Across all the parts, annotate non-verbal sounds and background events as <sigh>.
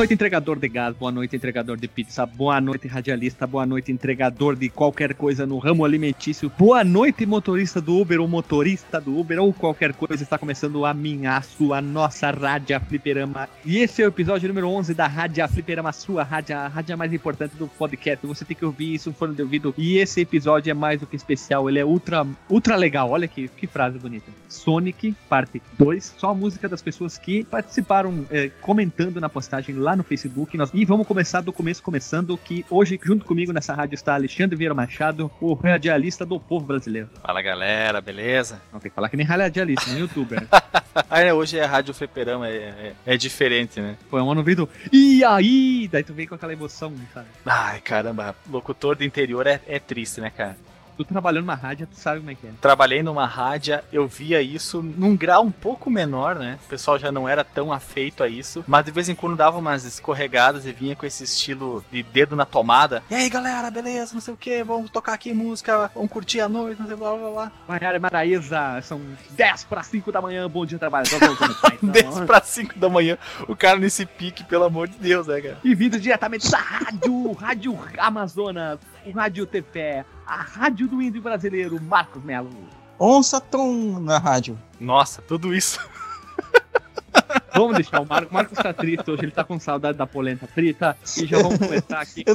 Noite, entregador de gás, boa noite, entregador de pizza, boa noite, radialista, boa noite, entregador de qualquer coisa no ramo alimentício, boa noite, motorista do Uber ou motorista do Uber ou qualquer coisa. Está começando a minha, sua, nossa Rádio Fliperama. E esse é o episódio número 11 da Rádio Fliperama, sua rádio, a rádio mais importante do podcast. Você tem que ouvir isso no fone de ouvido. E esse episódio é mais do que especial, ele é ultra, ultra legal. Olha que, que frase bonita. Sonic, parte 2, só a música das pessoas que participaram é, comentando na postagem lá no Facebook. Nós... E vamos começar do começo, começando que hoje, junto comigo nessa rádio está Alexandre Vieira Machado, o radialista do povo brasileiro. Fala galera, beleza? Não tem que falar que nem radialista, nem youtuber. ah, <laughs> é, hoje é rádio fliperama, é, é, é, diferente, né? Foi um ano ouvido, e aí? Daí tu vem com aquela emoção, sabe? Ai, caramba, locutor do interior é, é triste, né, cara? Tu trabalhou numa rádio, tu sabe como é que é. Trabalhei numa rádio, eu via isso num grau um pouco menor, né? O pessoal já não era tão afeito a isso, mas de vez em quando dava umas escorregadas e vinha com esse estilo de dedo na tomada. E aí, galera, beleza, não sei o que, vamos tocar aqui música, vamos curtir a noite, não sei blá blá blá. Maiara Maraíza, são 10 para 5 da manhã, bom dia trabalho. 10 para 5 da manhã, o cara nesse pique, pelo amor de Deus, né, cara? E vindo diretamente da rádio, Rádio Amazonas, o Rádio TV, a rádio do índio brasileiro, Marcos Melo. Onça Tom na rádio. Nossa, tudo isso. Vamos deixar o Marco. Marcos tá triste hoje, ele tá com saudade da polenta frita. E já vamos começar aqui. <laughs> Com.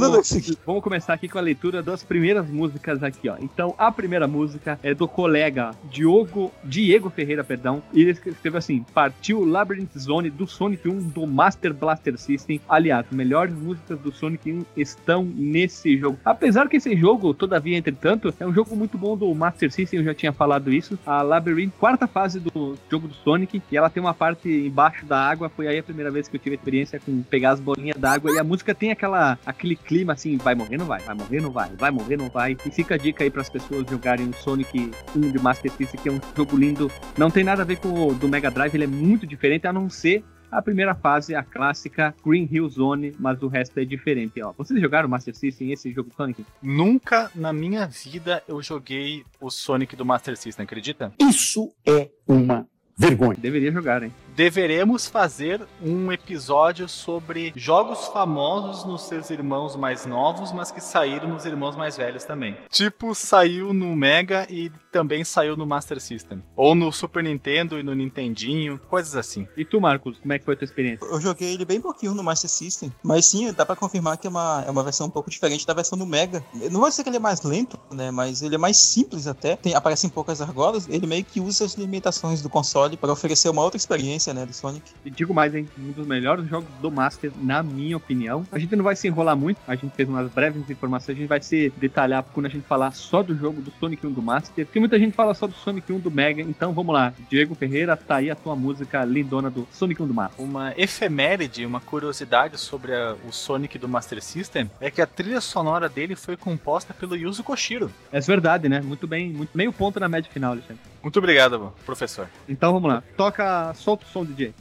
Vamos começar aqui com a leitura das primeiras músicas aqui, ó. Então, a primeira música é do colega Diogo, Diego Ferreira, perdão. E ele escreveu assim: Partiu Labyrinth Zone do Sonic 1 do Master Blaster System. Aliás, melhores músicas do Sonic 1 estão nesse jogo. Apesar que esse jogo, todavia, entretanto, é um jogo muito bom do Master System, eu já tinha falado isso. A Labyrinth, quarta fase do jogo do Sonic, e ela tem uma parte embaixo da água. Foi aí a primeira vez que eu tive a experiência com pegar as bolinhas d'água. E a música tem aquela, aquele clima assim: vai morrer, não vai, vai morrer, não vai, vai morrer, não vai. E fica a dica aí para as pessoas jogarem o Sonic 1 de Master System, que é um jogo lindo. Não tem nada a ver com o do Mega Drive, ele é muito diferente, a não ser a primeira fase, a clássica Green Hill Zone, mas o resto é diferente, ó. Vocês jogaram Master System esse jogo Sonic? Nunca na minha vida eu joguei o Sonic do Master System, acredita? Isso é uma vergonha. Deveria jogar, hein? Deveremos fazer um episódio sobre jogos famosos nos seus irmãos mais novos, mas que saíram nos irmãos mais velhos também. Tipo, saiu no Mega e também saiu no Master System. Ou no Super Nintendo e no Nintendinho, coisas assim. E tu, Marcos, como é que foi a tua experiência? Eu joguei ele bem pouquinho no Master System, mas sim, dá para confirmar que é uma, é uma versão um pouco diferente da versão do Mega. Não vou dizer que ele é mais lento, né, mas ele é mais simples até. Tem, aparecem poucas argolas, ele meio que usa as limitações do console para oferecer uma outra experiência, né, do Sonic. E digo mais, hein? Um dos melhores jogos do Master, na minha opinião. A gente não vai se enrolar muito, a gente fez umas breves informações, a gente vai se detalhar quando a gente falar só do jogo do Sonic 1 do Master, porque muita gente fala só do Sonic 1 do Mega, então vamos lá. Diego Ferreira, tá aí a tua música lindona do Sonic 1 do Master. Uma efeméride, uma curiosidade sobre a, o Sonic do Master System é que a trilha sonora dele foi composta pelo Yuzo Koshiro. É verdade, né? Muito bem, muito, meio ponto na média final, Alexandre. Muito obrigado, professor. Então vamos lá. Toca, solta o som, DJ.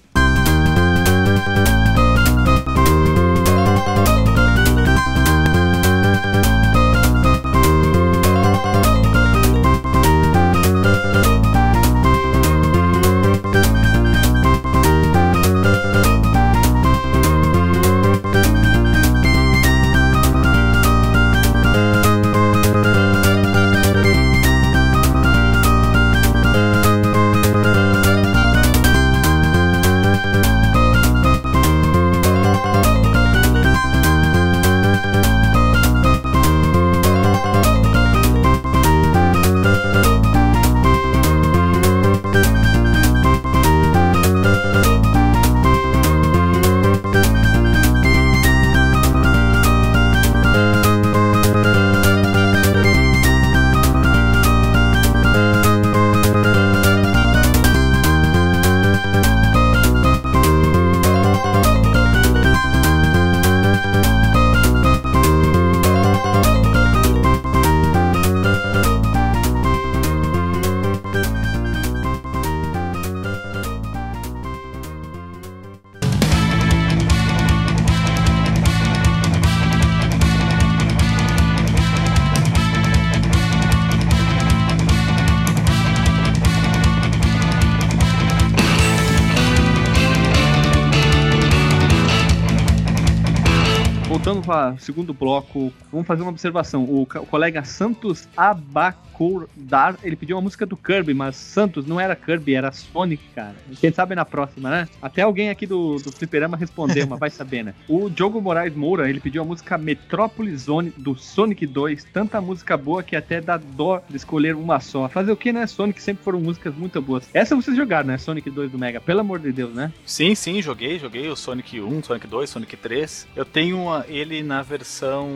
Segundo bloco, vamos fazer uma observação. O, o colega Santos Abacordar, ele pediu uma música do Kirby, mas Santos não era Kirby, era Sonic, cara. Quem sabe na próxima, né? Até alguém aqui do, do Fliperama respondeu, mas vai saber, né? O Diogo Moraes Moura, ele pediu a música Metrópolis Zone do Sonic 2. Tanta música boa que até dá dó de escolher uma só. Fazer o que, né? Sonic sempre foram músicas muito boas. Essa vocês jogaram, né? Sonic 2 do Mega, pelo amor de Deus, né? Sim, sim, joguei, joguei o Sonic 1, Sonic 2, Sonic 3. Eu tenho uma, ele na versão versão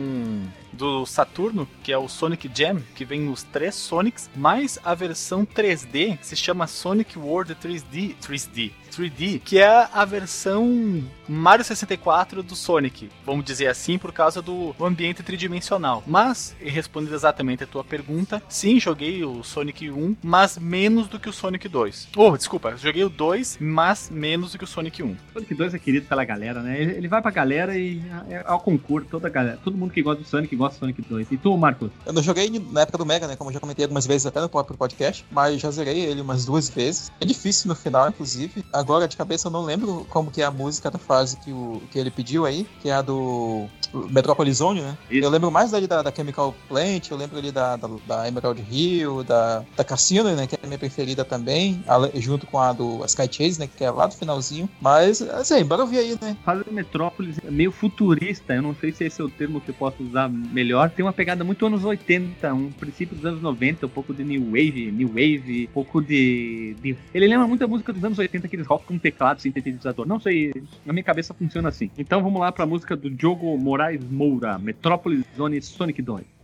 do Saturno, que é o Sonic Jam, que vem nos três Sonics, mais a versão 3D, que se chama Sonic World 3D, 3D, 3D, que é a versão Mario 64 do Sonic, vamos dizer assim, por causa do ambiente tridimensional. Mas, respondendo exatamente a tua pergunta, sim, joguei o Sonic 1, mas menos do que o Sonic 2. Oh, desculpa, joguei o 2, mas menos do que o Sonic 1. Sonic 2 é querido pela galera, né? Ele, vai pra galera e é ao concurso, toda galera, todo mundo que gosta do Sonic gosta do Sonic 2. E tu, Marcos? Eu não joguei na época do Mega, né? Como eu já comentei algumas vezes até no próprio podcast, mas já zerei ele umas duas vezes. É difícil no final, inclusive. Agora, de cabeça, eu não lembro como que é a música da fase que, o, que ele pediu aí, que é a do Metropolis Zone, né? Isso. Eu lembro mais dali da, da Chemical Plant, eu lembro ali da, da, da Emerald Hill, da, da Cassino, né? Que é a minha preferida também, junto com a do Sky Chase, né? Que é lá do finalzinho. Mas, assim, bora ouvir aí, né? Fase do Metrópolis é meio futurista, eu não sei se esse é o termo que eu posso usar melhor. Tem uma pegada muito anos 80, um princípio dos anos 90, um pouco de New Wave, New Wave, um pouco de. de- Ele lembra muito a música dos anos 80, aqueles rock com teclado, sintetizador. Não sei, na minha cabeça funciona assim. Então vamos lá pra música do Diogo Moraes Moura, Metrópolis Zone Sonic 2.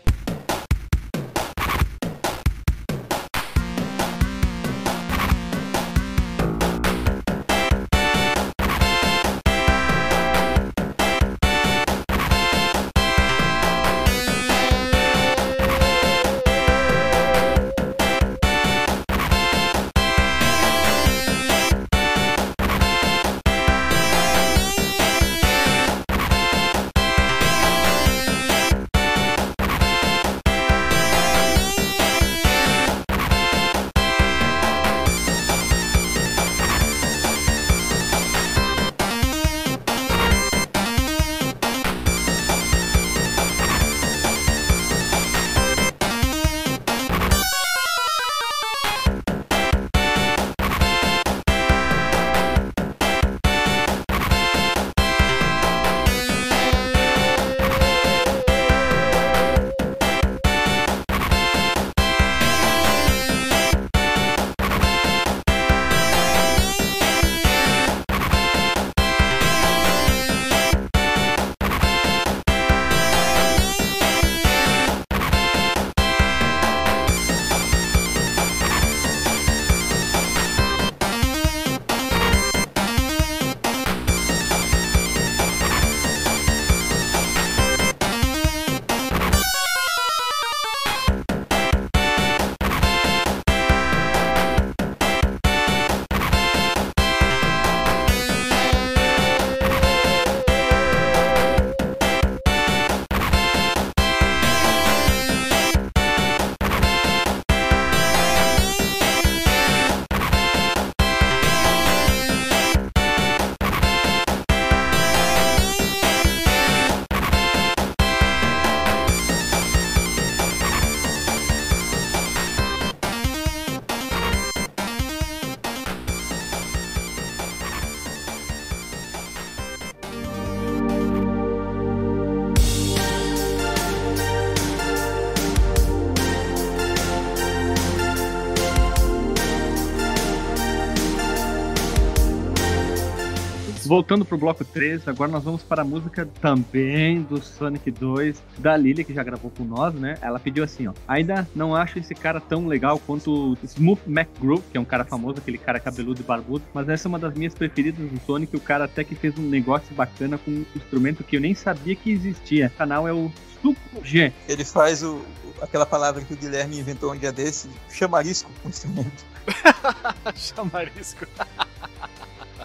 Voltando pro bloco 3, agora nós vamos para a música também do Sonic 2, da Lilia, que já gravou com nós, né? Ela pediu assim, ó. Ainda não acho esse cara tão legal quanto o Smooth McGroove, que é um cara famoso, aquele cara cabeludo e barbudo, mas essa é uma das minhas preferidas do Sonic. O cara até que fez um negócio bacana com um instrumento que eu nem sabia que existia. O canal é o Super G. Ele faz o, aquela palavra que o Guilherme inventou um dia desse, chamarisco com instrumento. <laughs> Chamarisco. <laughs>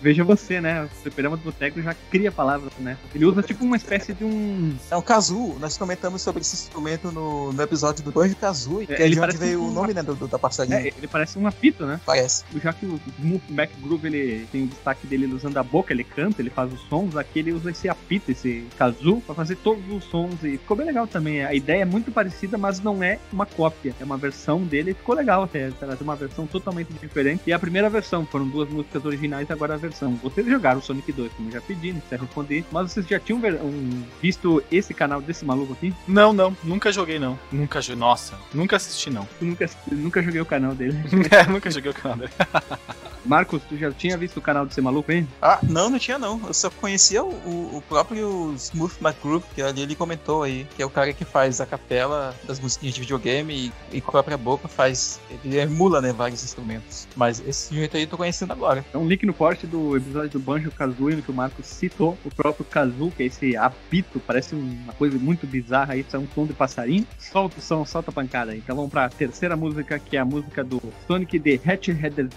Veja você, né? O fliperama do boteco já cria palavras, né? Ele usa tipo uma espécie de um. É um kazoo. Nós comentamos sobre esse instrumento no, no episódio do Banjo Kazooie, que é, ele de onde veio o nome né, do, do- da passarinha. É, ele parece um apito, né? Parece. Já que o Smoothback Groove ele tem o destaque dele ele usando a boca, ele canta, ele faz os sons, aqui ele usa esse apito, esse kazoo, pra fazer todos os sons e ficou bem legal também. A ideia é muito parecida, mas não é uma cópia, é uma versão dele e ficou legal até. Trazer uma versão totalmente diferente. E a primeira versão, foram duas músicas originais, agora a versão. Vocês jogaram o Sonic 2, como eu já pedi, não precisa responder, mas vocês já tinham um- visto esse canal desse maluco aqui? Não, não, nunca joguei não. Nunca joguei. Nossa, nunca assisti não. Nunca, nunca joguei o canal dele. <laughs> é, nunca joguei o canal dele. <laughs> Marcos, tu já tinha visto o canal desse maluco, hein? Ah, não, não tinha não. Eu só conhecia o, o- próprio Smooth McGroove, que ali ele comentou aí, que é o cara que faz a capela das musiquinhas de videogame e, e com a própria boca faz. Ele emula, né, vários instrumentos. Mas esse jeito aí eu tô conhecendo agora. É um link no post do episódio do Banjo Kazooie, no que o Marcos citou o próprio Kazoo, que é esse apito, parece uma coisa muito bizarra aí, é um som de passarinho. Solta o som, solta a pancada aí. Então vamos pra terceira música, que é a música do Sonic The Hedgehog,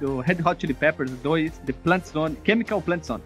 do Red Hot Chili Peppers 2, The Plant Zone, Chemical Plant Zone.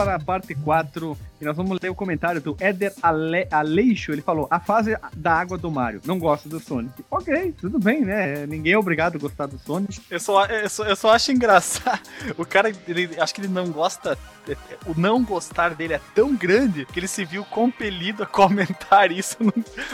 Para a parte 4 e nós vamos ler o comentário do Éder Ale Aleixo. Ele falou: A fase da água do Mario. Não gosto do Sonic. Ok, tudo bem, né? Ninguém é obrigado a gostar do Sonic. Eu só, eu só, eu só acho engraçado. <laughs> O cara, ele, acho que ele não gosta. O não gostar dele é tão grande que ele se viu compelido a comentar <laughs> isso num,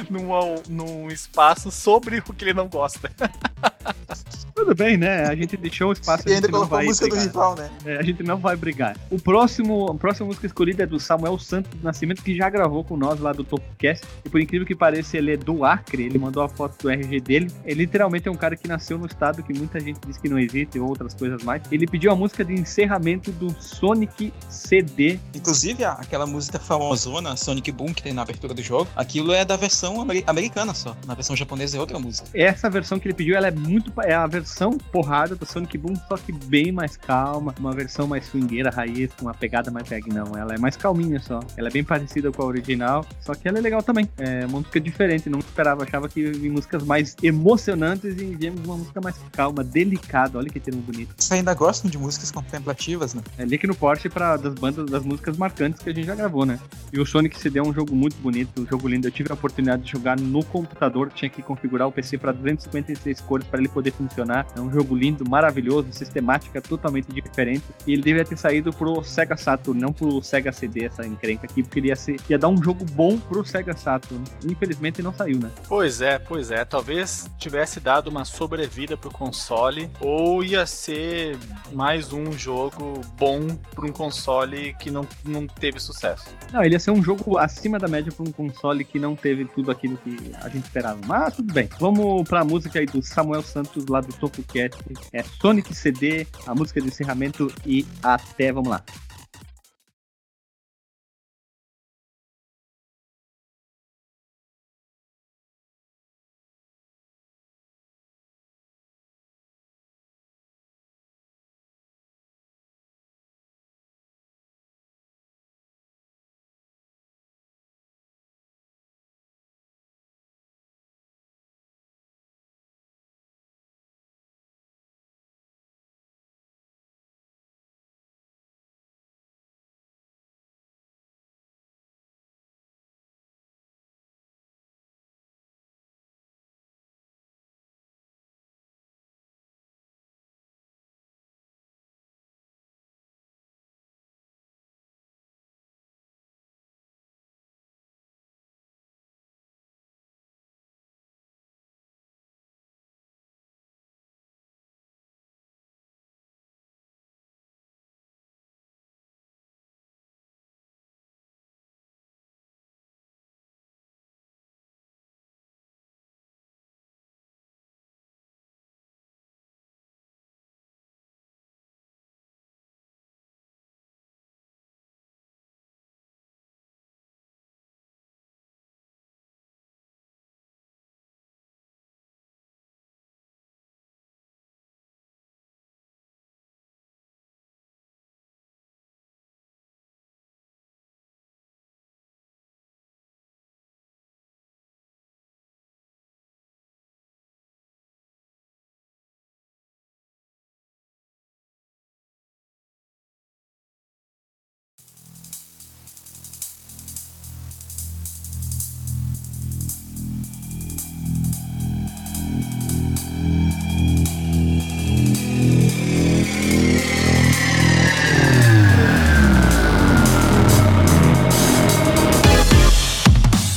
num, num espaço sobre o que ele não gosta. <laughs> Tudo bem, né? A gente deixou o espaço. E ainda a gente não colocou a vai música do brigar. rival, né? É, a gente não vai brigar. O próximo, a próxima música escolhida é do Samuel Santos do Nascimento, que já gravou com nós lá do Topcast. E por incrível que pareça, ele é do Acre. Ele mandou a foto do RG dele. Ele literalmente é um cara que nasceu no estado que muita gente diz que não existe, ou outras coisas mais. Ele pediu a música de encerramento do Sonic CD. Inclusive, aquela música famosona, Sonic Boom, que tem na abertura do jogo, aquilo é da versão ameri- americana só. Na versão japonesa é outra música. Essa versão que ele pediu, ela é muito. É a versão porrada do Sonic Boom, só que bem mais calma. Uma versão mais swingueira, raiz, com uma pegada mais reggae. Não, ela é mais calminha só. Ela é bem parecida com a original, só que ela é legal também. É uma música diferente, não esperava. Achava que ia músicas mais emocionantes e viemos uma música mais calma, delicada. Olha que termo bonito. Você ainda gostam de músicas contemplativas, né? É link no Porsche para das bandas, das músicas marcantes que a gente já gravou, né? E o Sonic CD é um jogo muito bonito, um jogo lindo. Eu tive a oportunidade de jogar no computador, tinha que configurar o PC para 256 cores para ele poder funcionar. É um jogo lindo, maravilhoso, sistemática totalmente diferente. E ele devia ter saído pro Sega Saturn, não pro Sega CD, essa encrenca aqui, porque ele ia, ser, ia dar um jogo bom pro Sega Saturn. Infelizmente não saiu, né? Pois é, pois é. Talvez tivesse dado uma sobrevida pro console, ou ia ser mais um jogo bom para um console que não, não teve sucesso. Não, ele ia ser um jogo acima da média para um console que não teve tudo aquilo que a gente esperava. Mas tudo bem. Vamos para a música aí do Samuel Santos, lá do Topo Cat. É Sonic CD, a música de encerramento e até, vamos lá.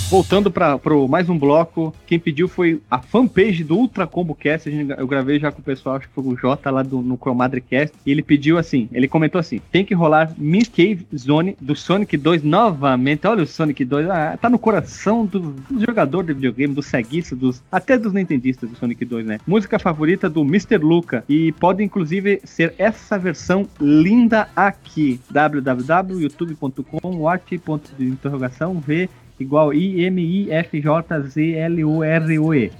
Voltando para mais um bloco, quem pediu foi a fanpage do Ultra Combo Cast. Eu gravei já com o pessoal, acho que foi o Jota lá do, no Chromadrecast. E ele pediu assim: ele comentou assim: tem que rolar Miss Cave Zone do Sonic 2 novamente. Olha o Sonic 2, ah, tá no coração do, do, jogador de videogame, do ceguista, dos, até dos nintendistas do Sonic 2, né? Música favorita do Mr. Luca. E pode inclusive ser essa versão linda aqui: www.youtube.com, arte.de interrogação, v igual I-M-I-F-J-Z-L-U-R-U-E.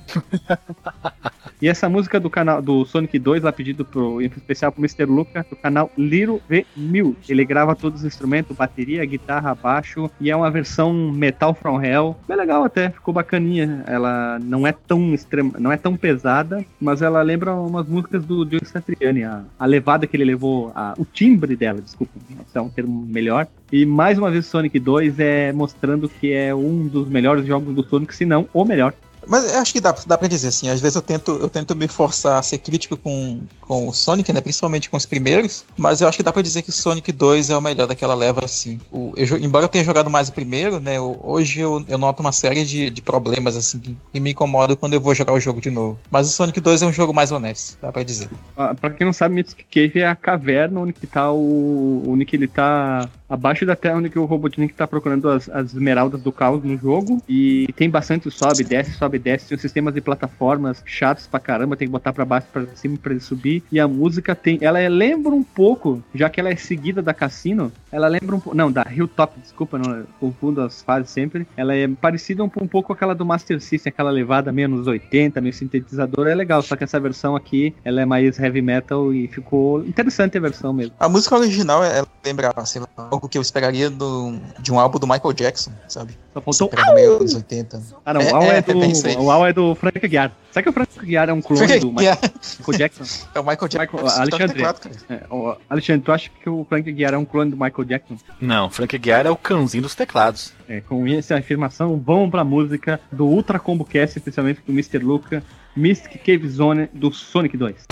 e essa música do canal do Sonic 2, lá pedido pro, em especial pro Mr. Luca, do canal Little V1000. Ele grava todos os instrumentos, bateria, guitarra, baixo, e é uma versão Metal from Hell. Bem legal até, ficou bacaninha. Ela não é tão extrema, não é tão pesada, mas ela lembra umas músicas do Joe Satriani, a, a levada que ele levou, a, o timbre dela, desculpa, é um termo melhor. E mais uma vez Sonic 2 é mostrando que é um dos melhores jogos do Sonic, se não o melhor. Mas eu acho que dá, dá pra dizer assim, às vezes eu tento, eu tento me forçar a ser crítico com, com o Sonic, né? Principalmente com os primeiros, mas eu acho que dá pra dizer que o Sonic 2 é o melhor daquela leva, assim. O, eu, embora eu tenha jogado mais o primeiro, né? hoje eu, eu noto uma série de, de problemas, assim, que, que, me incomodam quando eu vou jogar o jogo de novo. Mas o Sonic 2 é um jogo mais honesto, dá pra dizer. Ah, pra quem não sabe, Mythic Cave é a caverna onde que tá o. onde que ele tá abaixo da terra onde que o Robotnik tá procurando as, as esmeraldas do caos no jogo. E tem bastante sobe, desce, sobe, um sistemas de plataformas chatos pra caramba, tem que botar pra baixo, pra cima pra ele subir. E a música tem. Ela é, lembra um pouco, já que ela é seguida da Cassino, ela lembra um pouco. Não, da Hilltop, desculpa, não confundo as fases sempre. Ela é parecida um, um pouco com aquela do Master System, aquela levada meio nos 80, meio sintetizador. É legal, só que essa versão aqui, ela é mais heavy metal e ficou interessante a versão mesmo. A música original, ela lembra, sei lá, algo que eu esperaria do, de um álbum do Michael Jackson, sabe? Só faltou um meio anos 80. Ah, não, é, o Al é, é, do, o Al é do Frank Aguiar. Será que o Frank Aguiar é um clone Frank do Michael, Michael Jackson? <laughs> É o Michael Jackson. Michael, Alexandre, é, o, Alexandre, tu acha que o Frank Aguiar é um clone do Michael Jackson? Não, Frank Aguiar é o cãozinho dos teclados. É, com essa afirmação, vamos pra música do Ultra Combo Cast, especialmente do Mr. Luca, Mystic Cave Zone do Sonic 2.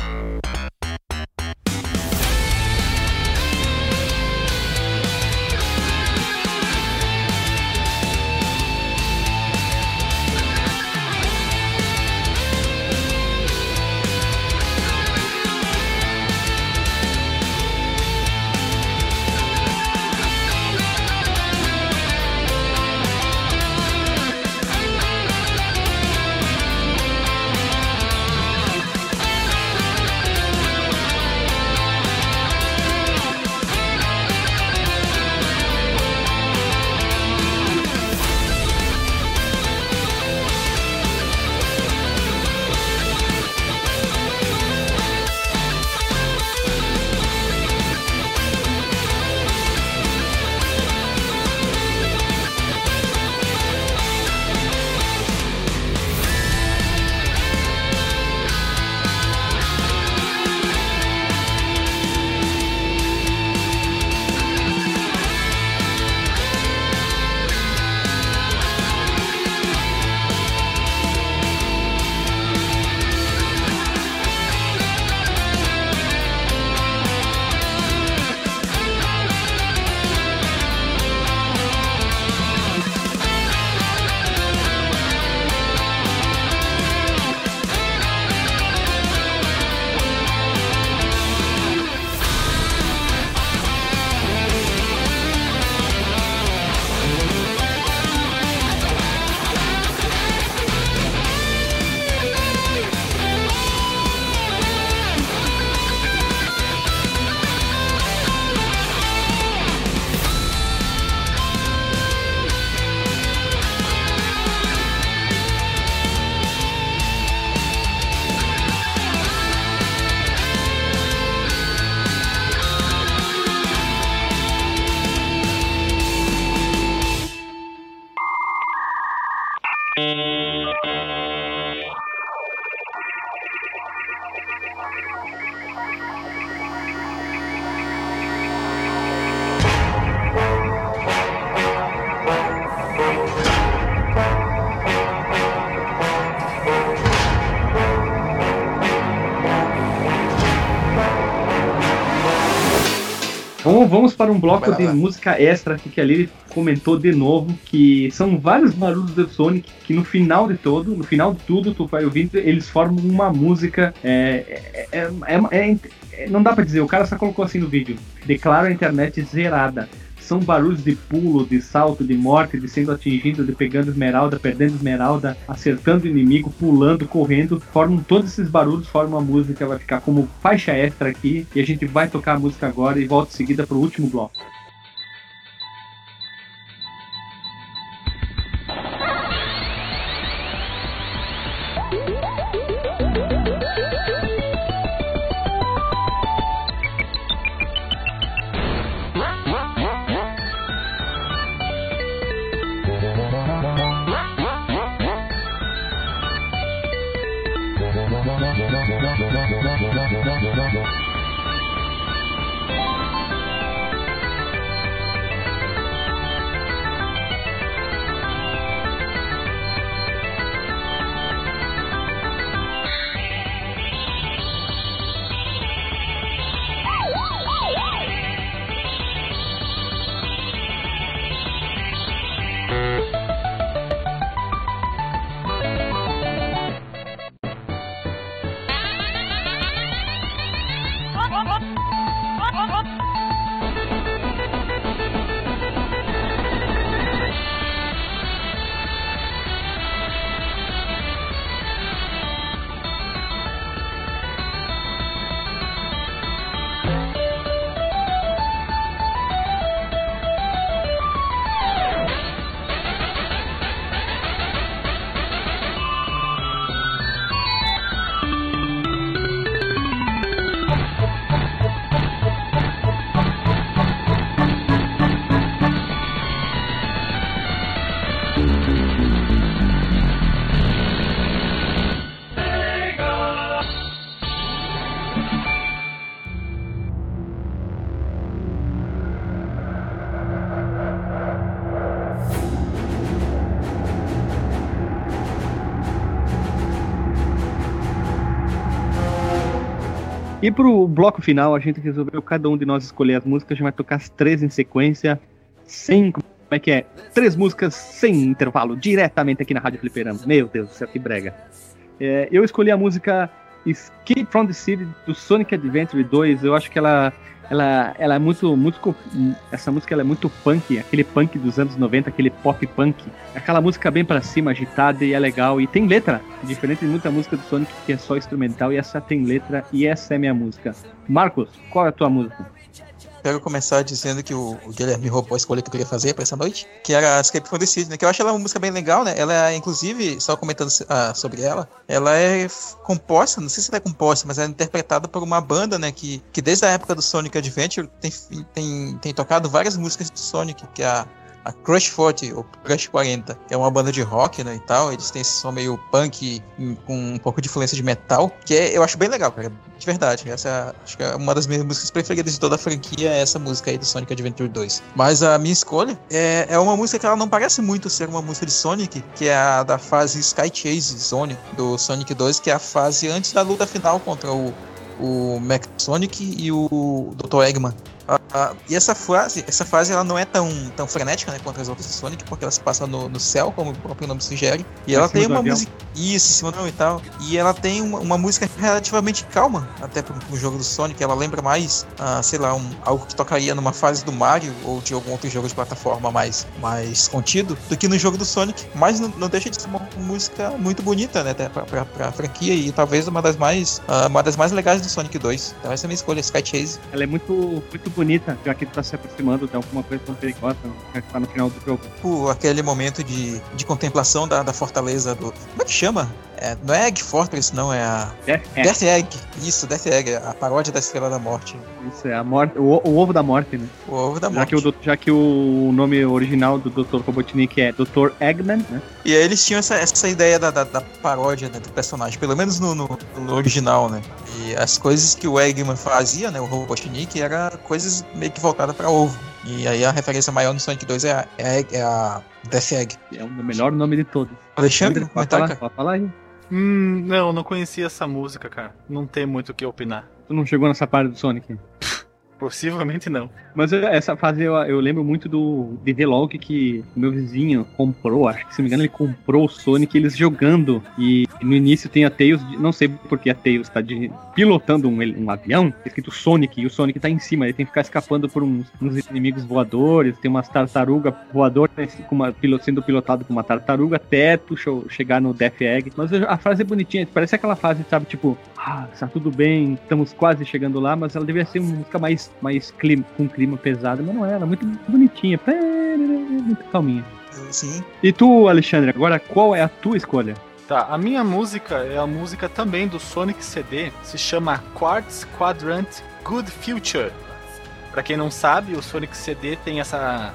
Então vamos para um bloco de música extra aqui que a Lili comentou de novo, que são vários barulhos do Sonic que no final de todo, no final de tudo, tu vai ouvindo, eles formam uma música. É, é, é, é não dá para dizer, o cara só colocou assim no vídeo. Declara a internet zerada são barulhos de pulo, de salto, de morte, de sendo atingido, de pegando esmeralda, perdendo esmeralda, acertando o inimigo, pulando, correndo, formam todos esses barulhos, formam a música, vai ficar como faixa extra aqui, e a gente vai tocar a música agora e volta em seguida para o último bloco. E pro bloco final, a gente resolveu cada um de nós escolher as músicas, a gente vai tocar as três em sequência, sem. Como é que é? Três músicas sem intervalo, diretamente aqui na Rádio Fliperama. Meu Deus do céu, que brega. É, eu escolhi a música Escape from the City do Sonic Adventure 2. Eu acho que ela ela, ela é muito, muito. Essa música ela é muito punk, aquele punk dos anos 90, aquele pop punk. Aquela música bem para cima, agitada e é legal. E tem letra, diferente de muita música do Sonic que é só instrumental, e essa tem letra, e essa é minha música. Marcos, qual é a tua música? Quero começar dizendo que o, o Guilherme roubou a escolha que eu queria fazer para essa noite, que era a Escape from the City, né? Que eu acho ela uma música bem legal, né? Ela é, inclusive, só comentando ah, sobre ela, ela é composta, não sei se ela é composta, mas é interpretada por uma banda, né? Que, que desde a época do Sonic Adventure tem, tem, tem tocado várias músicas do Sonic, que é a a Crush 40, ou Crush 40, é uma banda de rock, né, e tal, eles têm esse som meio punk com um pouco de influência de metal, que é, eu acho bem legal, cara, de verdade, essa acho que é uma das minhas músicas preferidas de toda a franquia, é essa música aí do Sonic Adventure 2. Mas a minha escolha é, é uma música que ela não parece muito ser uma música de Sonic, que é a da fase Sky Chase Zone do Sonic 2, que é a fase antes da luta final contra o o Mac Sonic e o Dr. Eggman. Uh, e essa fase, essa fase ela não é tão, tão frenética né, quanto as outras Sonic, porque ela se passa no, no céu, como o próprio nome sugere. E ela tem uma música. Isso, em cima do e tal. E ela tem uma, uma, música relativamente calma, até pro, pro jogo do Sonic. Ela lembra mais, uh, sei lá, um, algo que tocaria numa fase do Mario ou de algum outro jogo de plataforma mais, mais contido do que no jogo do Sonic. Mas não, não deixa de ser uma música muito bonita, né? Pra, pra, pra franquia e talvez uma das mais, uh, uma das mais legais do Sonic 2. Então essa é a minha escolha, Sky Chase. Ela é muito, muito bonita, já que tu tá se aproximando de alguma coisa tão perigosa, já que tá no final do jogo. Por aquele momento de, de contemplação da, da fortaleza do. Como é que chama? É, não é Egg Fortress, não, é a. Death Egg. Death Egg. Isso, Death Egg, a paródia da Estrela da Morte. Isso, é a morte. O, o ovo da morte, né? O ovo da já morte. Que o, já que o nome original do Dr. Robotnik é Dr. Eggman, né? E aí eles tinham essa, essa ideia da, da, da paródia né, do personagem, pelo menos no, no, no, original, né? E as coisas que o Eggman fazia, né? O Robotnik, era coisas meio que voltadas pra ovo. E aí a referência maior no Sonic 2 é a, é, é a Death Egg. É o melhor nome de todos. Alexandre, pode falar, pode falar aí. Hum, não, não conhecia essa música, cara. Não tem muito o que opinar. Tu não chegou nessa parte do Sonic? Possivelmente não. Mas essa fase eu, eu lembro muito do DD-Log que o meu vizinho comprou, acho que se não me engano ele comprou o Sonic, eles jogando. E no início tem a Tails, não sei porque a Tails tá de, pilotando um, um avião, tá escrito Sonic, e o Sonic tá em cima, ele tem que ficar escapando por uns, uns inimigos voadores, tem umas tartarugas voadoras com uma, sendo pilotado por uma tartaruga até tu chegar no Death Egg. Mas a frase é bonitinha, parece aquela fase, sabe, tipo, ah, tá tudo bem, estamos quase chegando lá, mas ela deveria ser uma música mais, mais clima, com clima pesado, mas não é, ela é muito bonitinha, muito calminha. Sim. E tu, Alexandre, agora qual é a tua escolha? Tá, a minha música é a música também do Sonic CD, se chama Quartz Quadrant Good Future. Para quem não sabe, o Sonic CD tem essa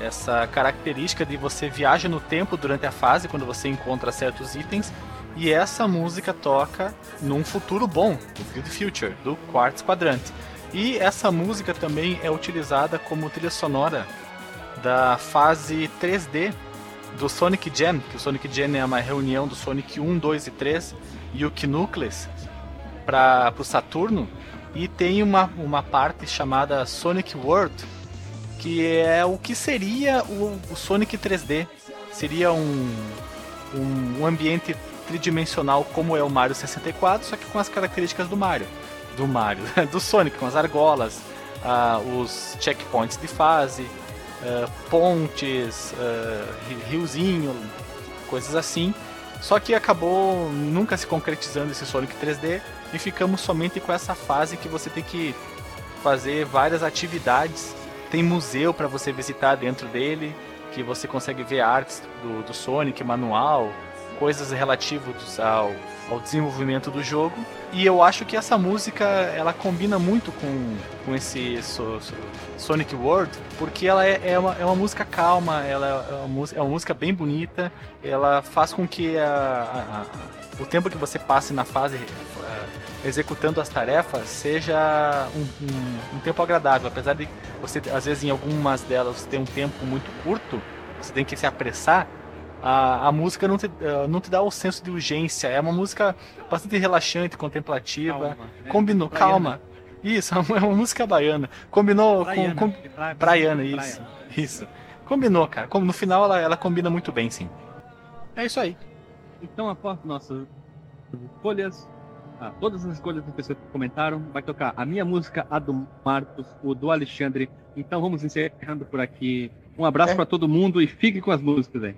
essa característica de você viaja no tempo durante a fase quando você encontra certos itens e essa música toca num futuro bom, do Good Future, do Quartz Quadrant. E essa música também é utilizada como trilha sonora da fase 3D do Sonic Jam, que o Sonic Jam é uma reunião do Sonic 1, 2 e 3 e o Knuckles para o Saturno. E tem uma, uma parte chamada Sonic World, que é o que seria o, o Sonic 3D. Seria um, um, um ambiente tridimensional como é o Mario 64, só que com as características do Mario. Do Mario, <laughs> do Sonic, com as argolas, uh, os checkpoints de fase, uh, pontes, uh, riozinho, coisas assim. Só que acabou nunca se concretizando esse Sonic 3D e ficamos somente com essa fase que você tem que fazer várias atividades. Tem museu para você visitar dentro dele, que você consegue ver artes do, do Sonic, manual, coisas relativas ao, ao desenvolvimento do jogo. E eu acho que essa música ela combina muito com, com esse so, so, Sonic World, porque ela é, é, uma, é uma música calma, ela é uma, é uma música bem bonita, ela faz com que a, a, a, o tempo que você passe na fase uh, executando as tarefas seja um, um, um tempo agradável, apesar de você, às vezes, em algumas delas, ter um tempo muito curto, você tem que se apressar, a, a música não te, uh, não te dá o senso de urgência. É uma música bastante relaxante, contemplativa. Calma, né? Combinou, calma. Isso, <laughs> é uma música baiana. Combinou Praiana, com. com... Pra... Praiana, isso. Isso. Combinou, cara. Como no final ela, ela combina muito bem, sim. É isso aí. Então, após nossas escolhas, ah, todas as escolhas das pessoas que comentaram, vai tocar a minha música, a do Marcos, o do Alexandre. Então vamos encerrando por aqui. Um abraço é. para todo mundo e fique com as músicas aí.